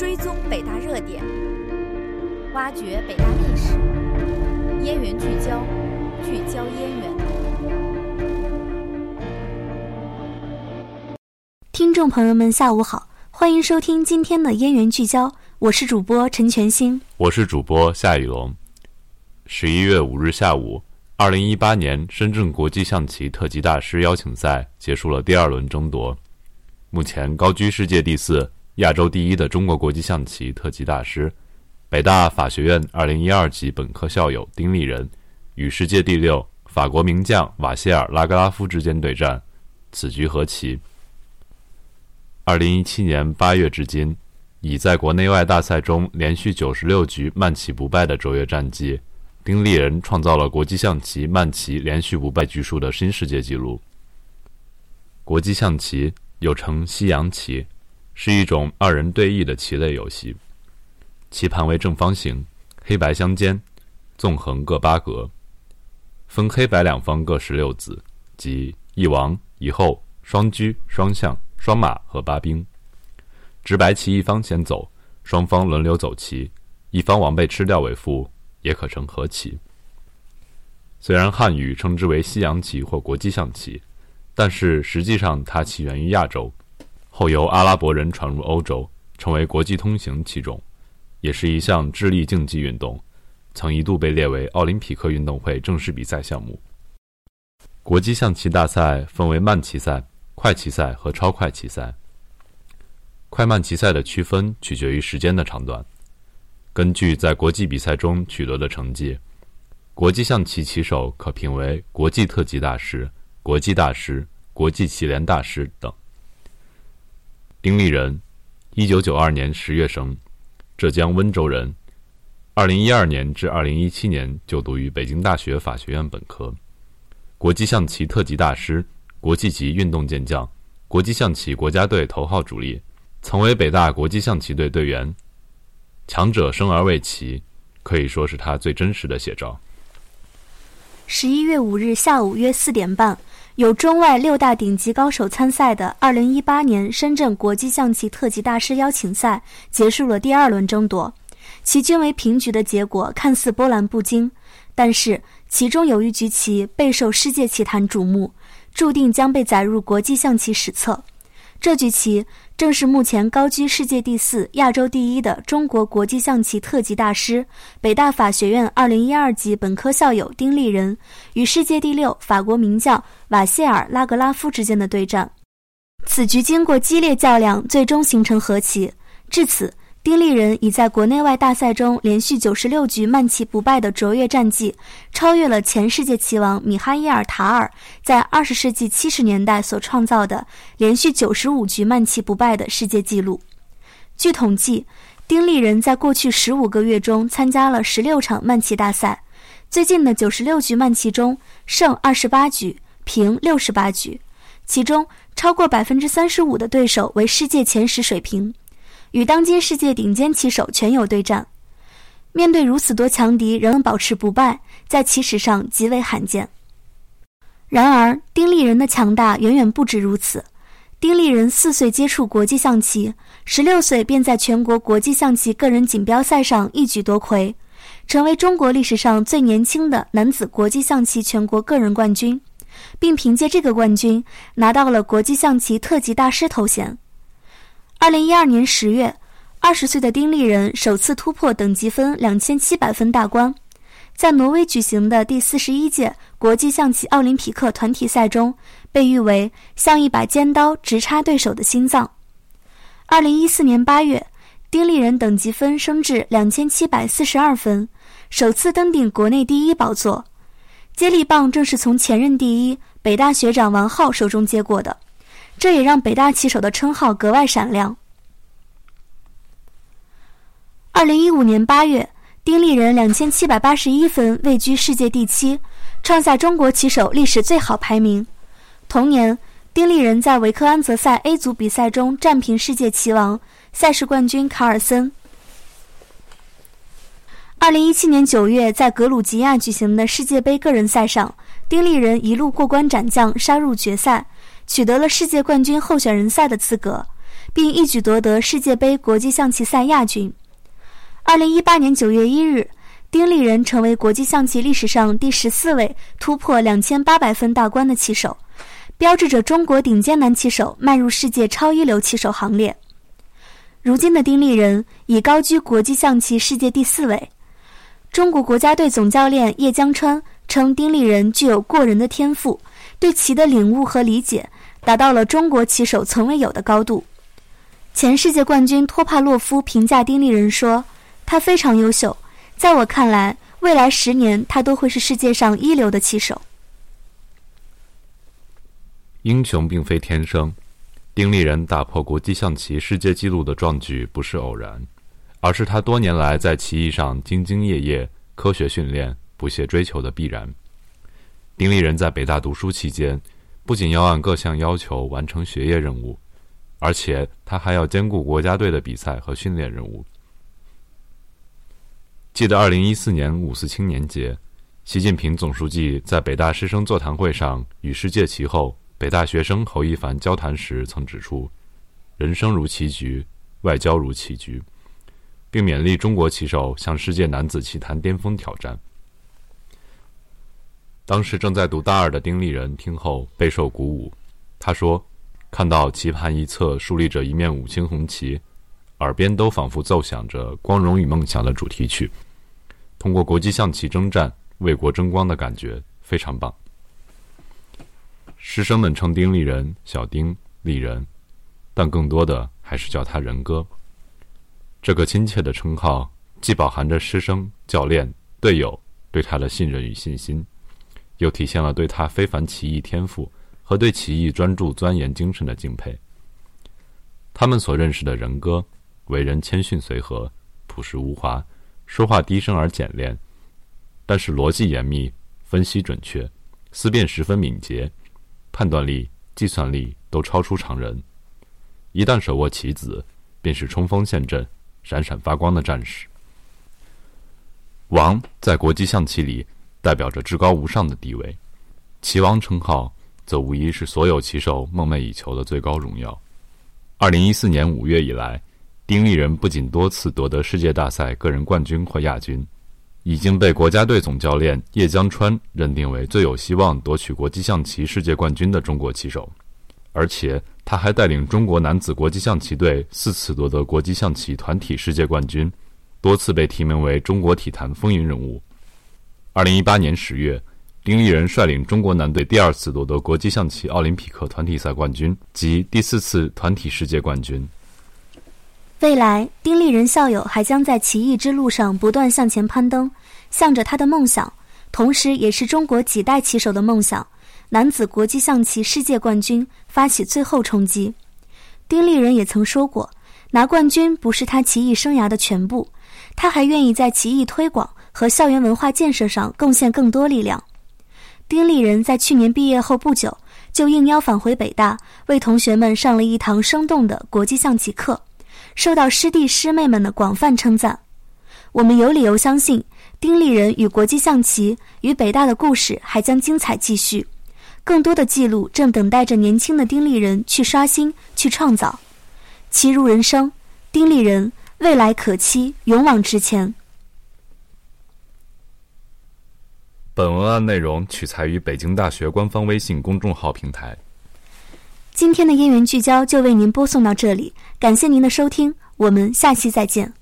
追踪北大热点，挖掘北大历史，燕园聚焦，聚焦燕园。听众朋友们，下午好，欢迎收听今天的燕园聚焦，我是主播陈全新，我是主播夏雨龙。十一月五日下午，二零一八年深圳国际象棋特级大师邀请赛结束了第二轮争夺。目前高居世界第四、亚洲第一的中国国际象棋特级大师，北大法学院二零一二级本科校友丁立人，与世界第六法国名将瓦谢尔拉格拉夫之间对战，此局和棋。二零一七年八月至今，已在国内外大赛中连续九十六局慢棋不败的卓越战绩。丁立人创造了国际象棋慢棋连续不败局数的新世界纪录。国际象棋又称西洋棋，是一种二人对弈的棋类游戏。棋盘为正方形，黑白相间，纵横各八格，分黑白两方各十六子，即一王一后、双车、双象、双马和八兵。执白棋一方先走，双方轮流走棋，一方王被吃掉为负。也可称和棋。虽然汉语称之为西洋棋或国际象棋，但是实际上它起源于亚洲，后由阿拉伯人传入欧洲，成为国际通行棋种，也是一项智力竞技运动，曾一度被列为奥林匹克运动会正式比赛项目。国际象棋大赛分为慢棋赛、快棋赛和超快棋赛。快慢棋赛的区分取决于时间的长短。根据在国际比赛中取得的成绩，国际象棋棋手可评为国际特级大师、国际大师、国际棋联大师等。丁立人，一九九二年十月生，浙江温州人，二零一二年至二零一七年就读于北京大学法学院本科，国际象棋特级大师、国际级运动健将，国际象棋国家队头号主力，曾为北大国际象棋队队员。强者生而为棋，可以说是他最真实的写照。十一月五日下午约四点半，有中外六大顶级高手参赛的2018年深圳国际象棋特级大师邀请赛结束了第二轮争夺，其均为平局的结果看似波澜不惊，但是其中有一局棋备受世界棋坛瞩目，注定将被载入国际象棋史册。这局棋。正是目前高居世界第四、亚洲第一的中国国际象棋特级大师、北大法学院二零一二级本科校友丁立人与世界第六法国名将瓦谢尔拉格拉夫之间的对战。此局经过激烈较量，最终形成和棋。至此，丁立人已在国内外大赛中连续九十六局慢棋不败的卓越战绩，超越了前世界棋王米哈伊尔·塔尔在二十世纪七十年代所创造的连续九十五局慢棋不败的世界纪录。据统计，丁立人在过去十五个月中参加了十六场慢棋大赛，最近的九十六局慢棋中胜二十八局，平六十八局，其中超过百分之三十五的对手为世界前十水平。与当今世界顶尖棋手全有对战，面对如此多强敌仍能保持不败，在棋史上极为罕见。然而，丁立人的强大远远不止如此。丁立人四岁接触国际象棋，十六岁便在全国国际象棋个人锦标赛上一举夺魁，成为中国历史上最年轻的男子国际象棋全国个人冠军，并凭借这个冠军拿到了国际象棋特级大师头衔。二零一二年十月，二十岁的丁立人首次突破等级分两千七百分大关，在挪威举行的第四十一届国际象棋奥林匹克团体赛中，被誉为像一把尖刀直插对手的心脏。二零一四年八月，丁立人等级分升至两千七百四十二分，首次登顶国内第一宝座。接力棒正是从前任第一北大学长王浩手中接过的。这也让北大棋手的称号格外闪亮。二零一五年八月，丁立人两千七百八十一分位居世界第七，创下中国棋手历史最好排名。同年，丁立人在维克安泽赛 A 组比赛中战平世界棋王、赛事冠军卡尔森。二零一七年九月，在格鲁吉亚举行的世界杯个人赛上，丁立人一路过关斩将，杀入决赛。取得了世界冠军候选人赛的资格，并一举夺得世界杯国际象棋赛亚军。二零一八年九月一日，丁立人成为国际象棋历史上第十四位突破两千八百分大关的棋手，标志着中国顶尖男棋手迈入世界超一流棋手行列。如今的丁立人已高居国际象棋世界第四位。中国国家队总教练叶江川称，丁立人具有过人的天赋，对棋的领悟和理解达到了中国棋手从未有的高度。前世界冠军托帕洛夫评价丁立人说：“他非常优秀，在我看来，未来十年他都会是世界上一流的棋手。”英雄并非天生，丁立人打破国际象棋世界纪录的壮举不是偶然。而是他多年来在棋艺上兢兢业业、科学训练、不懈追求的必然。丁立人在北大读书期间，不仅要按各项要求完成学业任务，而且他还要兼顾国家队的比赛和训练任务。记得二零一四年五四青年节，习近平总书记在北大师生座谈会上与世界棋后、北大学生侯一凡交谈时曾指出：“人生如棋局，外交如棋局。”并勉励中国棋手向世界男子棋坛巅峰挑战。当时正在读大二的丁立人听后备受鼓舞，他说：“看到棋盘一侧竖立着一面五星红旗，耳边都仿佛奏响着《光荣与梦想》的主题曲。通过国际象棋征战，为国争光的感觉非常棒。”师生们称丁立人“小丁立人”，但更多的还是叫他“人哥”。这个亲切的称号，既饱含着师生、教练、队友对他的信任与信心，又体现了对他非凡棋艺天赋和对棋艺专注钻研精神的敬佩。他们所认识的人哥，为人谦逊随和、朴实无华，说话低声而简练，但是逻辑严密、分析准确、思辨十分敏捷，判断力、计算力都超出常人。一旦手握棋子，便是冲锋陷阵。闪闪发光的战士，王在国际象棋里代表着至高无上的地位，棋王称号则无疑是所有棋手梦寐以求的最高荣耀。二零一四年五月以来，丁立人不仅多次夺得世界大赛个人冠军或亚军，已经被国家队总教练叶江川认定为最有希望夺取国际象棋世界冠军的中国棋手。而且他还带领中国男子国际象棋队四次夺得国际象棋团体世界冠军，多次被提名为中国体坛风云人物。二零一八年十月，丁立人率领中国男队第二次夺得国际象棋奥林匹克团体赛冠军及第四次团体世界冠军。未来，丁立人校友还将在棋艺之路上不断向前攀登，向着他的梦想，同时也是中国几代棋手的梦想。男子国际象棋世界冠军发起最后冲击，丁立人也曾说过，拿冠军不是他棋艺生涯的全部，他还愿意在棋艺推广和校园文化建设上贡献更多力量。丁立人在去年毕业后不久，就应邀返回北大，为同学们上了一堂生动的国际象棋课，受到师弟师妹们的广泛称赞。我们有理由相信，丁立人与国际象棋与北大的故事还将精彩继续。更多的记录正等待着年轻的丁立人去刷新、去创造。棋如人生，丁立人未来可期，勇往直前。本文案内容取材于北京大学官方微信公众号平台。今天的音源聚焦就为您播送到这里，感谢您的收听，我们下期再见。